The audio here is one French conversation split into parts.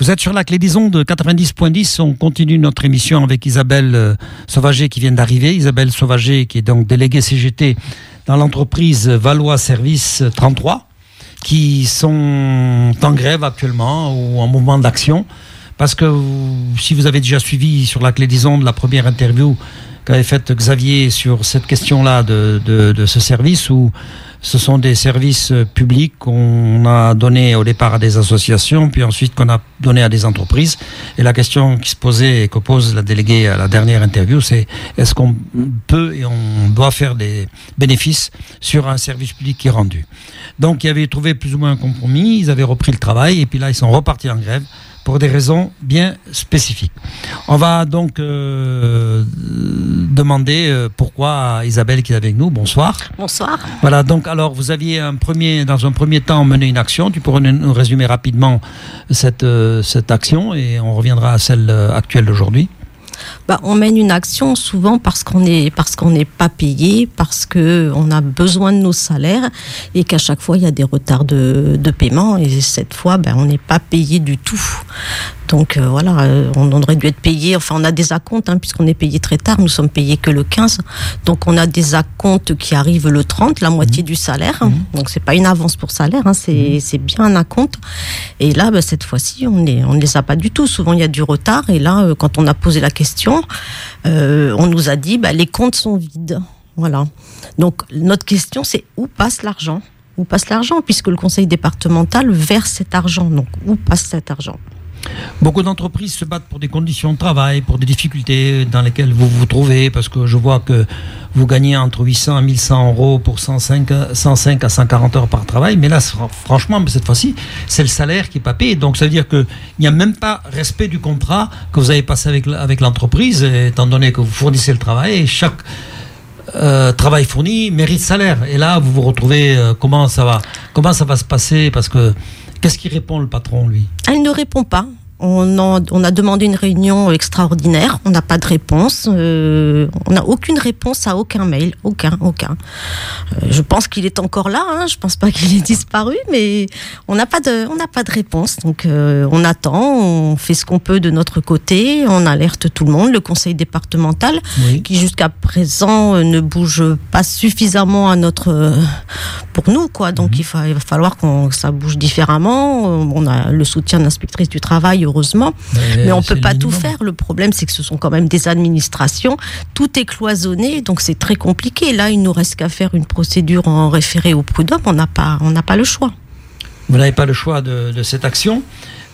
Vous êtes sur la clé des ondes 90.10. On continue notre émission avec Isabelle euh, Sauvager qui vient d'arriver. Isabelle Sauvager qui est donc déléguée CGT dans l'entreprise Valois Service 33 qui sont en grève actuellement ou en mouvement d'action. Parce que si vous avez déjà suivi sur la clé des ondes la première interview qu'avait faite Xavier sur cette question-là de, de, ce service où ce sont des services publics qu'on a donnés au départ à des associations, puis ensuite qu'on a donné à des entreprises. Et la question qui se posait et que pose la déléguée à la dernière interview, c'est est-ce qu'on peut et on doit faire des bénéfices sur un service public qui est rendu? Donc, ils avaient trouvé plus ou moins un compromis, ils avaient repris le travail, et puis là, ils sont repartis en grève pour des raisons bien spécifiques. On va donc euh, demander euh, pourquoi à Isabelle qui est avec nous. Bonsoir. Bonsoir. Voilà, donc alors vous aviez un premier, dans un premier temps mené une action. Tu pourrais nous résumer rapidement cette, euh, cette action et on reviendra à celle actuelle d'aujourd'hui. Bah, on mène une action souvent parce qu'on n'est pas payé, parce que on a besoin de nos salaires et qu'à chaque fois il y a des retards de, de paiement et cette fois ben, on n'est pas payé du tout. Donc euh, voilà, euh, on aurait dû être payé. Enfin, on a des acomptes hein, puisqu'on est payé très tard. Nous sommes payés que le 15. Donc on a des acomptes qui arrivent le 30, la moitié du salaire. Mhm. Donc c'est pas une avance pour salaire, hein, c'est c'est bien un acompte. Et là, ben, cette fois-ci, on est on ne les a pas du tout. Souvent il y a du retard. Et là, euh, quand on a posé la question, euh, on nous a dit ben, les comptes sont vides. Voilà. Donc notre question c'est où passe l'argent? Où passe l'argent? Puisque le conseil départemental verse cet argent. Donc où passe cet argent? Beaucoup d'entreprises se battent pour des conditions de travail, pour des difficultés dans lesquelles vous vous trouvez, parce que je vois que vous gagnez entre 800 et 1100 euros pour 105, 105 à 140 heures par travail, mais là, fr- franchement, cette fois-ci, c'est le salaire qui n'est pas payé. Donc ça veut dire qu'il n'y a même pas respect du contrat que vous avez passé avec, avec l'entreprise, étant donné que vous fournissez le travail, et chaque euh, travail fourni mérite salaire. Et là, vous vous retrouvez, euh, comment ça va Comment ça va se passer? Parce que, qu'est-ce qui répond le patron, lui? Elle ne répond pas. On, en- on a demandé une réunion extraordinaire. On n'a pas de réponse. Euh, on n'a aucune réponse à aucun mail. Aucun, aucun. Euh, je pense qu'il est encore là. Hein. Je pense pas qu'il ait disparu, mais on n'a pas de, on n'a pas de réponse. Donc euh, on attend. On fait ce qu'on peut de notre côté. On alerte tout le monde. Le conseil départemental Oui. qui jusqu'à présent ne bouge pas suffisamment à notre pour nous quoi donc il, fa- il va falloir qu'on que ça bouge différemment on a le soutien de l'inspectrice du travail heureusement mais on c'est peut pas tout faire le problème c'est que ce sont quand même des administrations tout est cloisonné donc c'est très compliqué là il nous reste qu'à faire une procédure en référé au prud'homme on n'a pas on n'a pas le choix Vous n'avez pas le choix de, de cette action.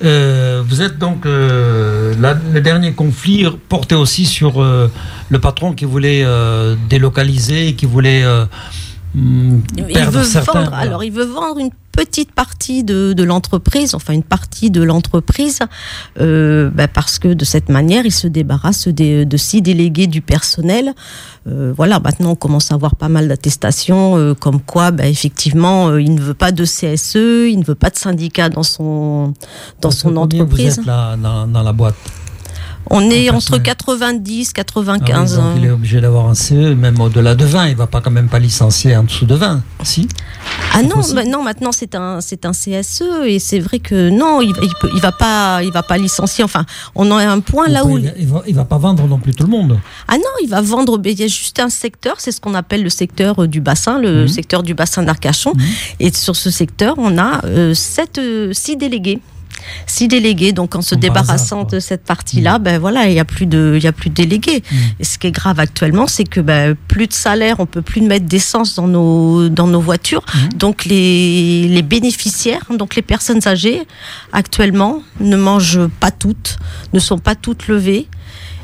Euh, vous êtes donc euh, la- le dernier conflit portait aussi sur euh, le patron qui voulait délocaliser, qui voulait hum, il veut certains. vendre voilà. alors il veut vendre une petite partie de, de l'entreprise enfin une partie de l'entreprise euh, bah, parce que de cette manière il se débarrasse des, de six délégués du personnel Euh, voilà maintenant on commence à avoir pas mal d'attestations euh, comme quoi bah, effectivement il ne veut pas de CSE il ne veut pas de syndicat dans son dans son entreprise Vous êtes là dans, dans la boîte? On est en entre personnel 90 Ah oui, 95 donc hein. il est obligé d'avoir un CE, même au-delà de 20. Il va pas quand même pas licencier en dessous de 20. Si Ah non, bah non, maintenant c'est un c'est un CSE et c'est vrai que non, il, va- il, peut- il va pas il va pas licencier. Enfin, on a un point là où il, va, il va pas vendre non plus tout le monde. ah non, il va vendre. Il y a juste un secteur, c'est ce qu'on appelle le secteur euh, du bassin, le Mhm. secteur du bassin d'Arcachon. Mhm. Et sur ce secteur, on a euh, sept, euh, six délégués. Six délégués, donc en se Comme débarrassant hasard, de cette partie-là, ben voilà, il y a plus de, il y a plus de délégués. Mhm. Et ce qui est grave actuellement, c'est que ben, plus de salaire, on peut plus mettre d'essence dans nos dans nos voitures. Mhm. Donc les les bénéficiaires, donc les personnes âgées, actuellement, ne mangent pas toutes, ne sont pas toutes levées.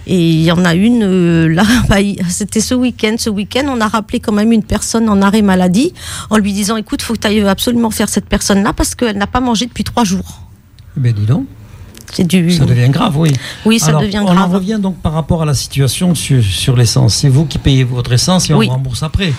Et il y en a une, euh, là, bah, c'était ce week-end. Ce week-end, on a rappelé quand même une personne en arrêt maladie en lui disant, écoute, faut que tu ailles absolument faire cette personne-là parce qu'elle n'a pas mangé depuis trois jours. Ben dis donc, C'est du... ça devient grave, oui. Oui, ça Alors, devient on en grave. revient donc par rapport à la situation sur, sur l'essence. C'est vous qui payez votre essence et on Oui. rembourse après.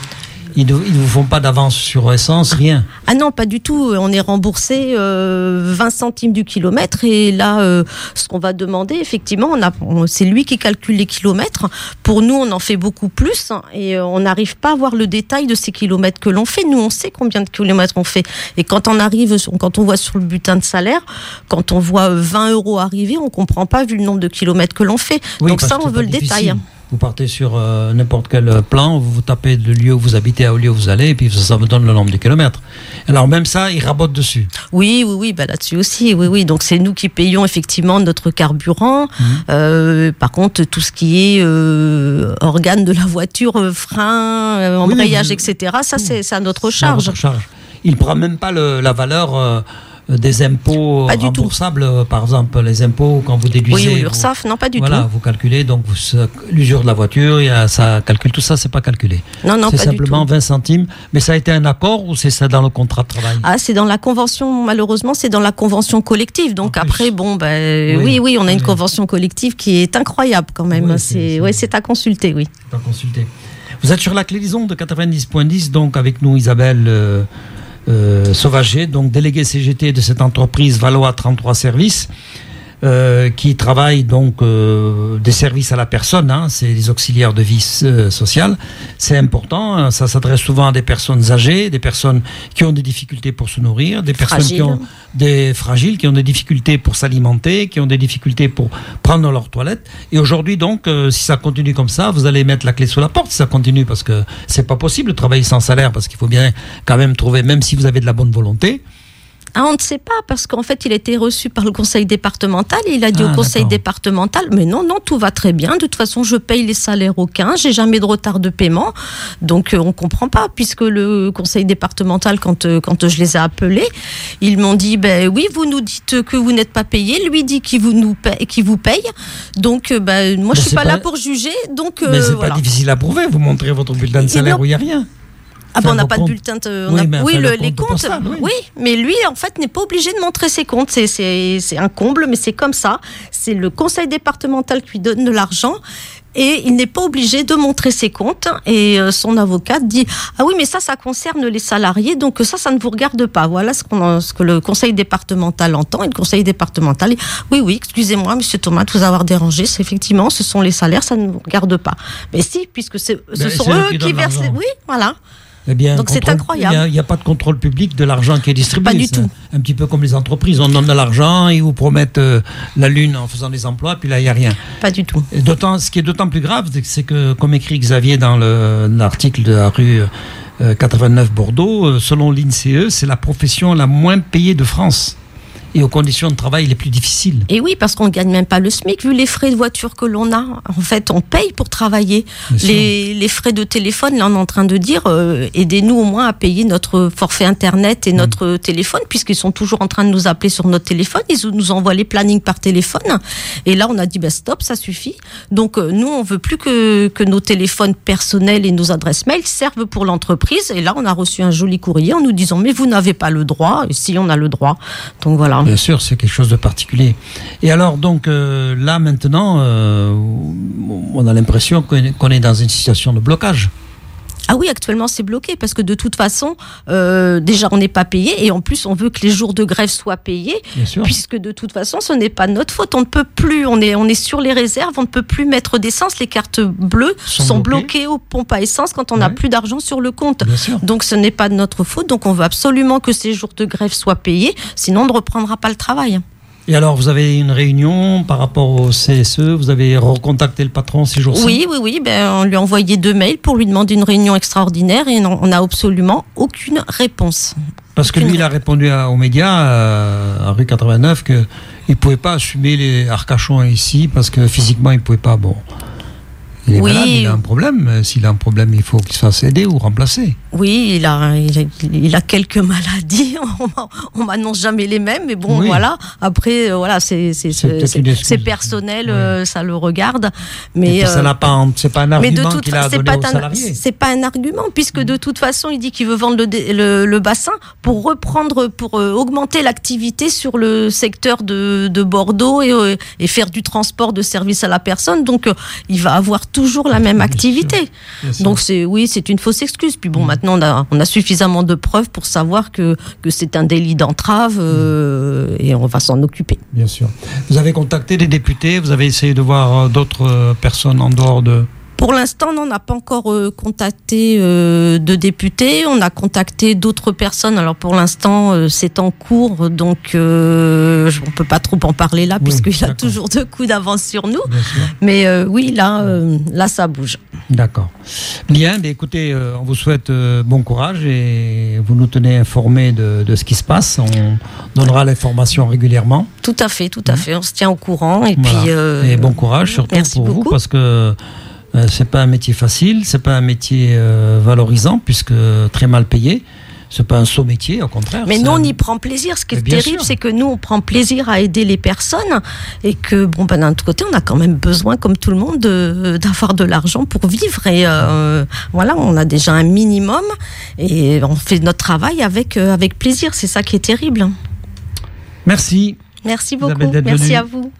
Ils ne vous font pas d'avance sur essence, rien Ah non, pas du tout. On est remboursé 20 centimes du kilomètre et là, ce qu'on va demander, effectivement, on c'est lui qui calcule les kilomètres. Pour nous, on en fait beaucoup plus et on n'arrive pas à voir le détail de ces kilomètres que l'on fait. Nous, on sait combien de kilomètres on fait. Et quand on arrive, quand on voit sur le butin de salaire, quand on voit 20 euros arriver, on comprend pas vu le nombre de kilomètres que l'on fait. Donc ça, on veut le détail. Vous partez sur euh, n'importe quel plan, vous, tapez le lieu où vous habitez au lieu où vous allez, et puis ça, vous donne le nombre de kilomètres. Alors même ça, ils rabotent dessus. Oui, oui, oui, bah là-dessus aussi, oui, oui. Donc c'est nous qui payons effectivement notre carburant. Mhm. Euh, par contre, tout ce qui est euh, organes de la voiture, frein, embrayage, etc., ça c'est à notre charge. charge. Il prend même pas la valeur euh, des impôts remboursables, euh, par exemple les impôts quand vous déduisez. Oui, l'URSSAF, non pas du tout. Voilà, vous calculez donc l'usure de la voiture, il y a, ça calcule tout ça, c'est pas calculé. Non, non, C'est simplement 20 centimes. Mais ça a été un accord ou c'est ça dans le contrat de travail Ah, c'est dans la convention. Malheureusement, c'est dans la convention collective. Donc après, bon, ben oui. oui, on a une convention collective qui est incroyable quand même. c'est, ouais, c'est à consulter, oui. À consulter. Vous êtes sur la cléison de 90.10, donc avec nous Isabelle. Euh, euh, Sauvager, donc délégué CGT de cette entreprise Valois 33 Services. Euh, qui travaillent donc euh, des services à la personne, hein, c'est les auxiliaires de vie euh, sociale. C'est important, hein, ça s'adresse souvent à des personnes âgées, des personnes qui ont des difficultés pour se nourrir, des personnes qui ont des fragiles, qui ont des difficultés pour s'alimenter, qui ont des difficultés pour prendre leur toilette. Et aujourd'hui donc, si ça continue comme ça, vous allez mettre la clé sous la porte si ça continue parce que c'est pas possible de travailler sans salaire parce qu'il faut bien quand même trouver, même si vous avez de la bonne volonté. Ah, on ne sait pas, parce qu'en fait, il a été reçu par le conseil départemental et il a dit au ah, conseil départemental, mais non, non, tout va très bien. De toute façon, je paye les salaires au 15, j'ai jamais de retard de paiement. Donc, euh, on comprend pas, puisque le conseil départemental, quand, euh, quand je les ai appelés, ils m'ont dit, ben oui, vous nous dites que vous n'êtes pas payé, lui dit qu'il vous, nous paye, vous paye. Donc, euh, ben, moi, je suis pas, là pour juger. Donc, mais c'est pas difficile à prouver. Vous montrez votre bulletin de salaire où il n'y a rien. Ah bon, on n'a pas de bulletin. oui, les comptes. oui. mais lui, en fait, n'est pas obligé de montrer ses comptes. C'est un comble, mais c'est comme ça. C'est le conseil départemental qui lui donne de l'argent. Et il n'est pas obligé de montrer ses comptes. Et euh, son avocat dit Ah oui, mais ça, ça concerne les salariés, donc ça, ça ne vous regarde pas. Voilà ce, ce que le conseil départemental entend. Et le conseil départemental dit Oui, oui, excusez-moi, monsieur Thomas, de vous avoir dérangé. Effectivement, ce sont les salaires, ça ne vous regarde pas. Mais si, puisque ce sont eux qui versent. Oui, voilà. Eh bien, Donc c'est incroyable. Il n'y a, pas de contrôle public de l'argent qui est distribué. Pas du tout. Un petit peu comme les entreprises. On donne de l'argent, ils vous promettent euh, la lune en faisant des emplois, puis là, il n'y a rien. Pas du tout. ce qui est d'autant plus grave, c'est que, comme écrit Xavier dans l'article de la rue 89 euh, Bordeaux, euh, selon l'INSEE, c'est la profession la moins payée de France et aux conditions de travail les plus difficiles. Et oui, parce qu'on ne gagne même pas le SMIC vu les frais de voiture que l'on a. En fait, on paye pour travailler. Les, les, frais de téléphone, là, on est en train de dire, euh, aidez-nous au moins à payer notre forfait Internet et mm. notre téléphone, puisqu'ils sont toujours en train de nous appeler sur notre téléphone. Ils nous envoient les plannings par téléphone. Et là, on a dit, bah, stop, ça suffit. Donc, euh, nous, on veut plus que, que nos téléphones personnels et nos adresses mail servent pour l'entreprise. Et là, on a reçu un joli courrier en nous disant, mais vous n'avez pas le droit. Et si on a le droit. Donc, voilà. Bien sûr, c'est quelque chose de particulier. Et alors, donc, euh, là, maintenant, euh, on a l'impression qu'on est dans une situation de blocage. Ah oui, actuellement c'est bloqué parce que de toute façon, euh, déjà on n'est pas payé et en plus on veut que les jours de grève soient payés, puisque de toute façon ce n'est pas notre faute. On ne peut plus, on est, on est sur les réserves, on ne peut plus mettre d'essence. Les cartes bleues sont, bloquées. aux pompes à essence quand on n'a plus d'argent sur le compte. Donc ce n'est pas de notre faute. Donc on veut absolument que ces jours de grève soient payés, sinon on ne reprendra pas le travail. Et alors, vous avez une réunion par rapport au CSE Vous avez recontacté le patron ces jours-ci Oui, oui, oui. Ben, on lui a envoyé deux mails pour lui demander une réunion extraordinaire et on n'a absolument aucune réponse. Parce que lui, il a répondu aux médias, euh, à rue 89, qu'il ne pouvait pas assumer les Arcachons ici parce que physiquement, il ne pouvait pas. Bon. Il est oui. malade, il a un problème. S'il a un problème, il faut qu'il se fasse aider ou remplacer. Oui, il a, il a, quelques maladies. On m'annonce jamais les mêmes, mais bon, voilà. Après, euh, voilà, c'est personnel, euh, ça le regarde. Mais ça euh, n'a pas, c'est pas un argument qu'il a donné aux salariés. C'est pas un argument, puisque de toute façon, il dit qu'il veut vendre le, le, bassin pour reprendre, pour augmenter l'activité sur le secteur de, de Bordeaux et, et, faire du transport de service à la personne. Donc, il va avoir toujours la même Bien activité. sûr, bien sûr. Donc c'est oui, c'est une fausse excuse. Puis Mm. bon, maintenant on a, on a suffisamment de preuves pour savoir que que c'est un délit d'entrave euh, et on va s'en occuper. Bien sûr. Vous avez contacté des députés, vous avez essayé de voir euh, d'autres euh, personnes en dehors de. Pour l'instant, on n'a pas encore euh, contacté euh, de députés. On a contacté d'autres personnes. Alors pour l'instant, euh, c'est en cours, donc on peut pas trop en parler là, Oui, puisqu'il a toujours deux coups d'avance sur nous. Mais oui, là, là, ça bouge. D'accord. Bien, mais écoutez, euh, on vous souhaite bon courage et vous nous tenez informés de, de ce qui se passe. On donnera l'information régulièrement. Tout à fait, tout à fait. On se tient au courant et. Voilà. puis. et bon courage surtout merci pour vous parce que euh, c'est pas un métier facile, c'est pas un métier euh, valorisant puisque très mal payé. C'est pas un saut métier, au contraire. Mais nous, on y prend plaisir. Ce qui est terrible, c'est que nous, on prend plaisir à aider les personnes et que, bon, ben, d'un autre côté, on a quand même besoin, comme tout le monde, de- d'avoir de, l'argent pour vivre. Et euh, voilà, on a déjà un minimum et on fait notre travail avec, euh, avec plaisir. C'est ça qui est terrible. Merci. Merci beaucoup. Merci à vous.